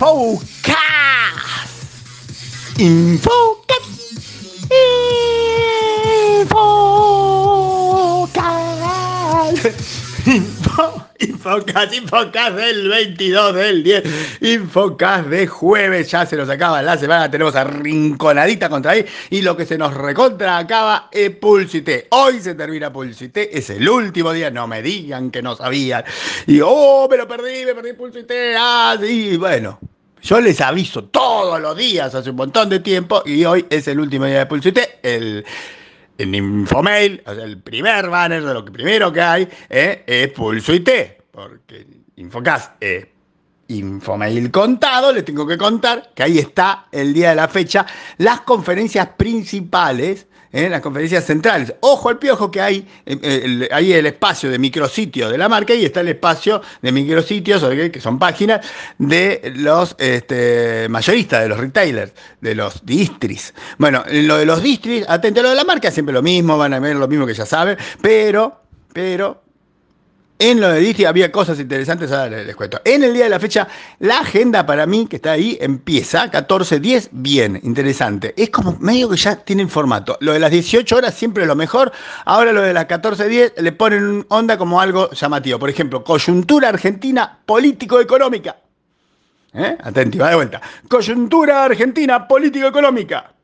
Infocas. Infocas. Infocas. Infocas, Infocas del 22 del 10, Infocas de jueves, ya se nos acaba la semana, tenemos arrinconadita contra ahí y lo que se nos recontra acaba es Pulsité. Hoy se termina Pulsité, es el último día, no me digan que no sabían. Y oh, me lo perdí, me perdí Pulsité, ah, sí, bueno. Yo les aviso todos los días hace un montón de tiempo y hoy es el último día de Pulsité, el en Infomail, o sea, el primer banner de lo que primero que hay eh, es Pulso IT, porque Infocast es Infomail contado, le tengo que contar que ahí está el día de la fecha, las conferencias principales en ¿eh? las conferencias centrales. Ojo al piojo que hay eh, ahí el espacio de micrositios de la marca y está el espacio de micrositios, que son páginas de los este, mayoristas, de los retailers, de los distris. Bueno, lo de los distris, atento a lo de la marca, siempre lo mismo, van a ver lo mismo que ya saben, pero, pero en lo de Disney había cosas interesantes, ahora les, cuento. En el día de la fecha, la agenda para mí, que está ahí, empieza 14.10, bien, interesante. Es como medio que ya tienen formato. Lo de las 18 horas siempre es lo mejor. Ahora lo de las 14.10 le ponen onda como algo llamativo. Por ejemplo, coyuntura argentina político-económica. ¿Eh? Atenti, va de vuelta. Coyuntura argentina político-económica.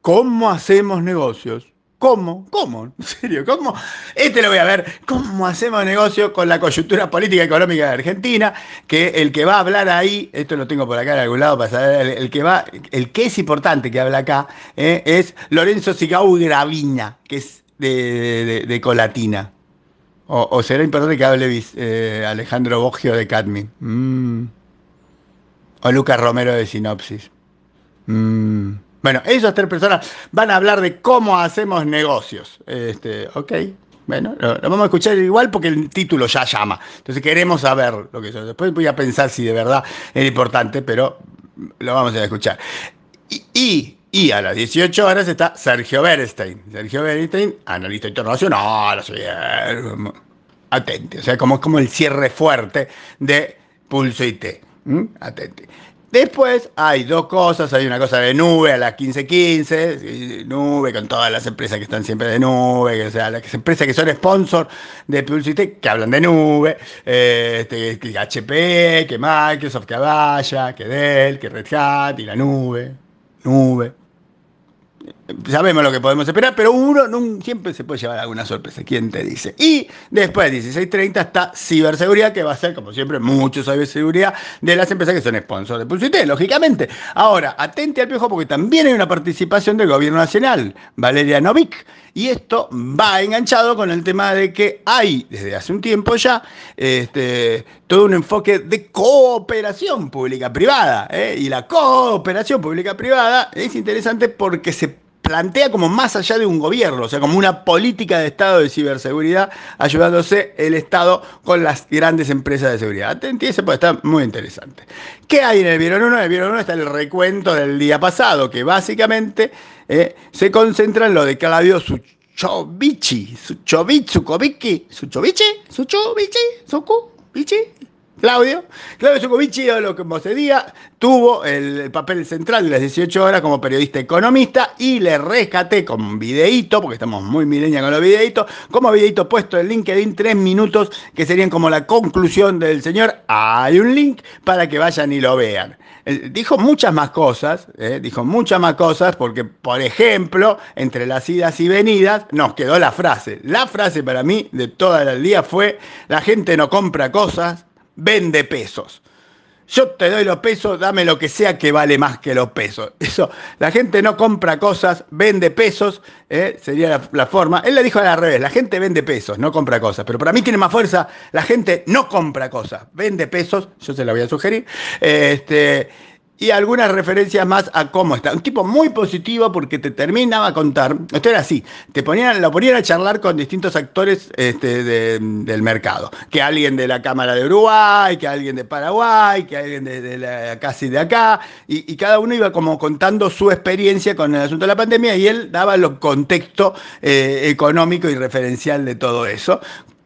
¿Cómo hacemos negocios? ¿Cómo? ¿Cómo? ¿En serio? ¿Cómo? Este lo voy a ver. ¿Cómo hacemos negocio con la coyuntura política y económica de Argentina? Que el que va a hablar ahí, esto lo tengo por acá en algún lado para saber, el, que va, el que es importante que habla acá, eh, es Lorenzo Sigau Graviña, que es de, Colatina. O, será importante que hable eh, Alejandro Boggio de Cadmi. Mm. O Lucas Romero de Sinopsis. Mm. Bueno, esas tres personas van a hablar de cómo hacemos negocios. Este, ok, bueno, lo, vamos a escuchar igual porque el título ya llama. Entonces queremos saber lo que es. Después voy a pensar si de verdad es importante, pero lo vamos a escuchar. Y, y, a las 18 horas está Sergio Bernstein. Sergio Bernstein, analista internacional, atente. O sea, como, como el cierre fuerte de Pulso IT. Atente. Después hay dos cosas, hay una cosa de nube a las 15.15, nube con todas las empresas que están siempre de nube, o sea, las empresas que son sponsor de Publicity, que hablan de nube, eh, este, que HP, que Microsoft, que Avaya, que Dell, que Red Hat y la nube, nube sabemos lo que podemos esperar, pero uno siempre se puede llevar alguna sorpresa, ¿quién te dice? Y después de 16.30 está ciberseguridad, que va a ser, como siempre, mucho ciberseguridad de las empresas que son sponsors de Pulsité, lógicamente. Ahora, atente al piojo porque también hay una participación del gobierno nacional, Valeria Novik, y esto va enganchado con el tema de que hay, desde hace un tiempo ya, este, todo un enfoque de cooperación pública-privada. ¿eh? Y la cooperación pública-privada es interesante porque se plantea como más allá de un gobierno, o sea, como una política de Estado de ciberseguridad, ayudándose el Estado con las grandes empresas de seguridad. Ese puede estar muy interesante. ¿Qué hay en el Vieron 1? En el Vieron 1 está el recuento del día pasado, que básicamente eh, se concentra en lo de Claudio Suchovici, Suchovici, Sukovici, Suchovici, Suchovici, Sukovici, Claudio, Claudio Sucovici, lo que vos día, tuvo el papel central de las 18 horas como periodista economista y le rescaté con videíto, porque estamos muy mileña con los videitos, como videíto puesto en LinkedIn, tres minutos que serían como la conclusión del señor. Hay un link para que vayan y lo vean. Dijo muchas más cosas, ¿eh? dijo muchas más cosas, porque, por ejemplo, entre las idas y venidas, nos quedó la frase. La frase para mí de todo el día fue: la gente no compra cosas, vende pesos. Yo te doy los pesos, dame lo que sea que vale más que los pesos. Eso, la gente no compra cosas, vende pesos, ¿eh? sería la, forma. Él le dijo al revés, la gente vende pesos, no compra cosas. Pero para mí tiene más fuerza, la gente no compra cosas, vende pesos, yo se la voy a sugerir. Este, y algunas referencias más a cómo está. Un tipo muy positivo porque te terminaba a contar. Esto era así: te ponían, lo ponían a charlar con distintos actores este, del mercado. Que alguien de la Cámara de Uruguay, que alguien de Paraguay, que alguien de, la, casi de acá. Y, cada uno iba como contando su experiencia con el asunto de la pandemia y él daba el contexto eh, económico y referencial de todo eso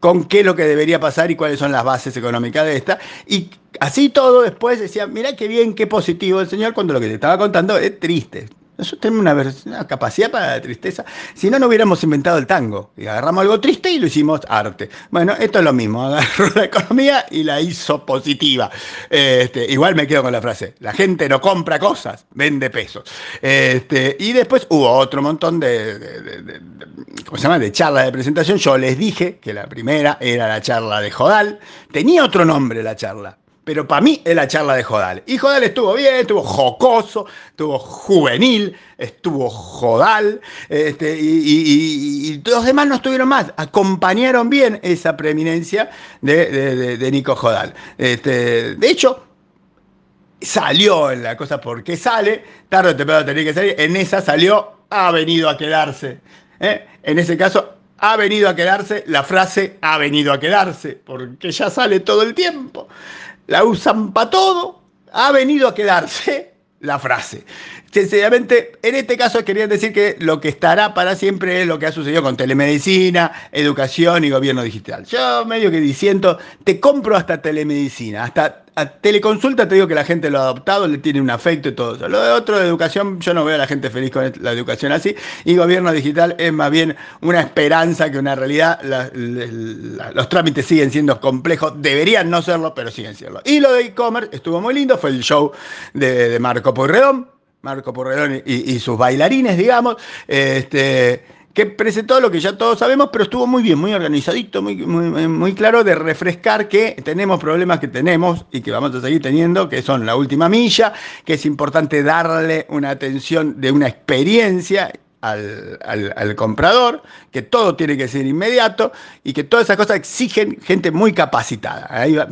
con qué es lo que debería pasar y cuáles son las bases económicas de esta. Y así todo después decía, mira qué bien, qué positivo el señor cuando lo que te estaba contando es triste. Nosotros tenemos una, capacidad para la tristeza. Si no, no hubiéramos inventado el tango. Y agarramos algo triste y lo hicimos arte. Bueno, esto es lo mismo. Agarró la economía y la hizo positiva. Este, igual me quedo con la frase. La gente no compra cosas, vende pesos. Este, y después hubo otro montón de, de, ¿cómo se llama? de charlas de presentación. Yo les dije que la primera era la charla de Jodal. Tenía otro nombre la charla pero para mí es la charla de Jodal. Y Jodal estuvo bien, estuvo jocoso, estuvo juvenil, estuvo Jodal, este, y, los demás no estuvieron más. Acompañaron bien esa preeminencia de, Nico Jodal. Este, de hecho, salió en la cosa porque sale, tarde o temprano tenía que salir, en esa salió, ha venido a quedarse. ¿eh? En ese caso, ha venido a quedarse, la frase ha venido a quedarse, porque ya sale todo el tiempo la usan para todo, ha venido a quedarse la frase. Sencillamente, en este caso querían decir que lo que estará para siempre es lo que ha sucedido con telemedicina, educación y gobierno digital. Yo medio que diciendo, te compro hasta telemedicina, hasta teleconsulta te digo que la gente lo ha adoptado, le tiene un afecto y todo eso. Lo de otro de educación, yo no veo a la gente feliz con la educación así. Y gobierno digital es más bien una esperanza que una realidad. los trámites siguen siendo complejos, deberían no serlo, pero siguen siendo. Y lo de e-commerce estuvo muy lindo, fue el show de, Marco Porredón. Marco Porredón y, sus bailarines, digamos. Este, que presentó lo que ya todos sabemos, pero estuvo muy bien, muy organizadito, muy, muy, claro de refrescar que tenemos problemas que tenemos y que vamos a seguir teniendo, que son la última milla, que es importante darle una atención de una experiencia al, comprador, que todo tiene que ser inmediato y que todas esas cosas exigen gente muy capacitada. Ahí va,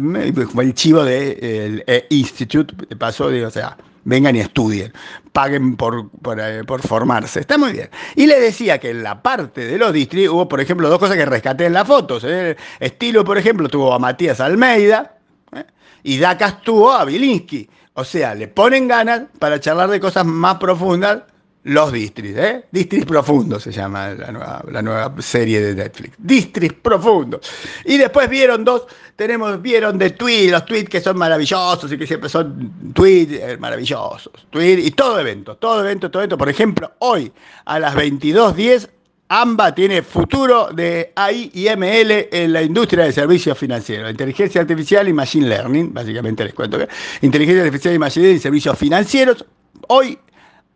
el chivo del de, Institute, pasó, digo, o sea, vengan y estudien, paguen por, eh, por, formarse. Está muy bien. Y le decía que en la parte de los distri hubo, por ejemplo, dos cosas que rescaté en las fotos. ¿eh? Estilo, por ejemplo, tuvo a Matías Almeida ¿eh? y Dacas tuvo a Bilinsky. O sea, le ponen ganas para charlar de cosas más profundas los Distris, ¿eh? Distris Profundos se llama la nueva, serie de Netflix. Distris Profundos. Y después vieron dos, tenemos, vieron de tweets, los tweets que son maravillosos y que siempre son tweets eh, maravillosos. Tweet y todo evento, todo evento, todo evento. Por ejemplo, hoy a las 22.10 AMBA tiene futuro de AI y ML en la industria de servicios financieros. Inteligencia artificial y machine learning, básicamente les cuento que inteligencia artificial y machine learning y servicios financieros. Hoy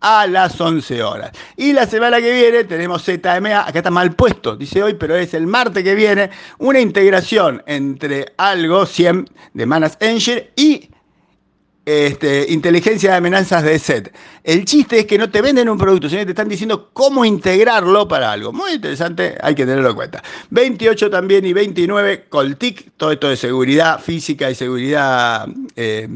a las 11 horas. Y la semana que viene tenemos ZMA, acá está mal puesto, dice hoy, pero es el martes que viene, una integración entre algo 100 de Manas Engine y este, inteligencia de amenazas de set. El chiste es que no te venden un producto, sino que te están diciendo cómo integrarlo para algo. Muy interesante, hay que tenerlo en cuenta. 28 también y 29, Coltic, todo esto de seguridad física y seguridad eh,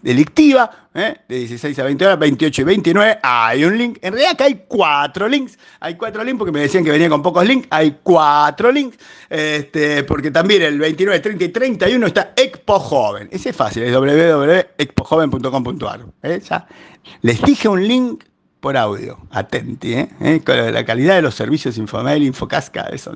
delictiva ¿eh? de 16 a 20 horas, 28 y 29, hay un link. En realidad acá hay cuatro links. Hay cuatro links porque me decían que venía con pocos links. Hay cuatro links. Este, porque también el 29, 30 y 31 está Expo Joven. Ese es fácil, es www.expojoven.com.ar. ¿eh? Les dije un link por audio, atenti, ¿eh? ¿Eh? Con la calidad de los servicios Infomail, Infocasca, eso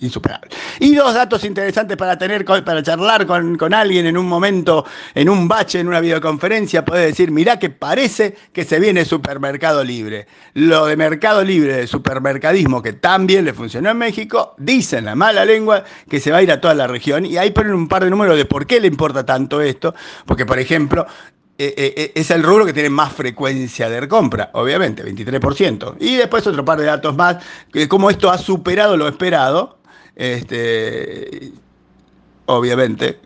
insuperable. Y dos datos interesantes para tener, para charlar con, alguien en un momento, en un bache, en una videoconferencia, puede decir, mirá que parece que se viene supermercado libre. Lo de mercado libre, de supermercadismo, que también le funcionó en México, dicen la mala lengua que se va a ir a toda la región. Y ahí ponen un par de números de por qué le importa tanto esto. Porque, por ejemplo, eh, eh, eh, es el rubro que tiene más frecuencia de compra, obviamente, 23%. Y después otro par de datos más, que como esto ha superado lo esperado, este, obviamente,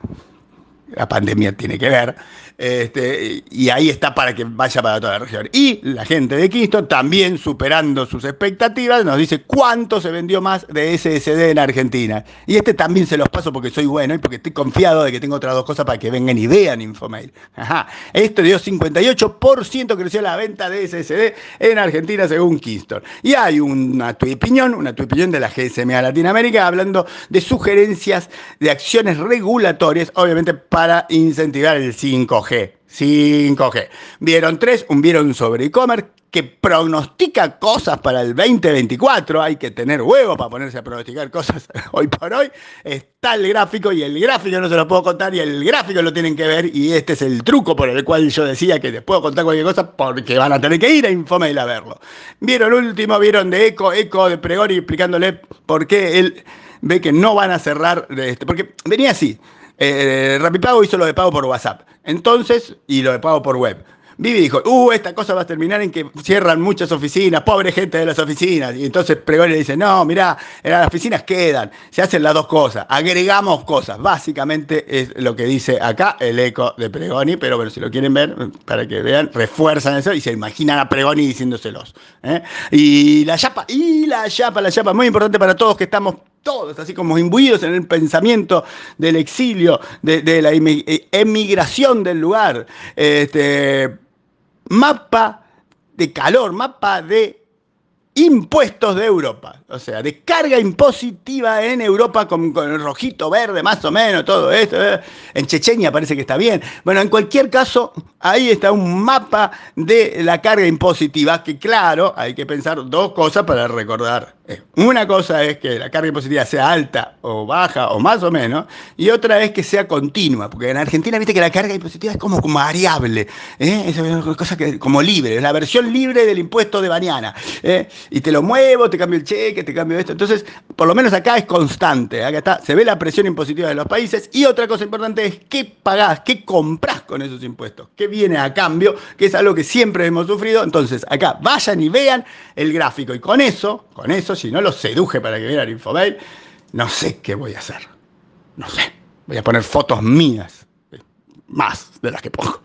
la pandemia tiene que ver, este, y ahí está para que vaya para toda la región. Y la gente de Kingston, también superando sus expectativas, nos dice cuánto se vendió más de SSD en Argentina. Y este también se los paso porque soy bueno y porque estoy confiado de que tengo otras dos cosas para que vengan y vean Infomail. Ajá. Esto dio 58% creció la venta de SSD en Argentina según Kingston. Y hay una opinión, una opinión de la GSMA Latinoamérica hablando de sugerencias de acciones regulatorias, obviamente para incentivar el 5G. 5G. Vieron tres, un vieron sobre e-commerce, que prognostica cosas para el 2024, hay que tener huevo para ponerse a pronosticar cosas hoy por hoy, está el gráfico y el gráfico no se lo puedo contar y el gráfico lo tienen que ver y este es el truco por el cual yo decía que les puedo contar cualquier cosa porque van a tener que ir a Infomail a verlo. Vieron último, vieron de Eco, Eco de Pregoni explicándole por qué él ve que no van a cerrar, este, porque venía así, eh, Rapipago hizo lo de pago por WhatsApp, entonces, y lo de pago por web. Vivi dijo, uh, esta cosa va a terminar en que cierran muchas oficinas, pobre gente de las oficinas. Y entonces Pregoni le dice, no, mirá, las oficinas quedan, se hacen las dos cosas, agregamos cosas. Básicamente es lo que dice acá el eco de Pregoni, pero bueno, si lo quieren ver, para que vean, refuerzan eso y se imaginan a Pregoni diciéndoselos. ¿eh? Y la chapa, y la chapa, la chapa, muy importante para todos que estamos todos, así como imbuidos en el pensamiento del exilio, de, la eh, emigración del lugar. Este, mapa de calor, mapa de impuestos de Europa, o sea, de carga impositiva en Europa con, el rojito verde, más o menos, todo esto. ¿eh? En Chechenia parece que está bien. Bueno, en cualquier caso, ahí está un mapa de la carga impositiva, que claro, hay que pensar dos cosas para recordar eh, una cosa es que la carga impositiva sea alta o baja o más o menos, y otra es que sea continua, porque en Argentina viste que la carga impositiva es como, variable, ¿eh? es una cosa que, como libre, es la versión libre del impuesto de mañana. ¿eh? Y te lo muevo, te cambio el cheque, te cambio esto. Entonces, por lo menos acá es constante, acá está, se ve la presión impositiva de los países. Y otra cosa importante es qué pagás, qué comprás con esos impuestos. ¿Qué viene a cambio? Que es algo que siempre hemos sufrido. Entonces, acá vayan y vean el gráfico. Y con eso, con eso, si no los seduje para que vieran Infobail, no sé qué voy a hacer. No sé. Voy a poner fotos mías. Más de las que pongo.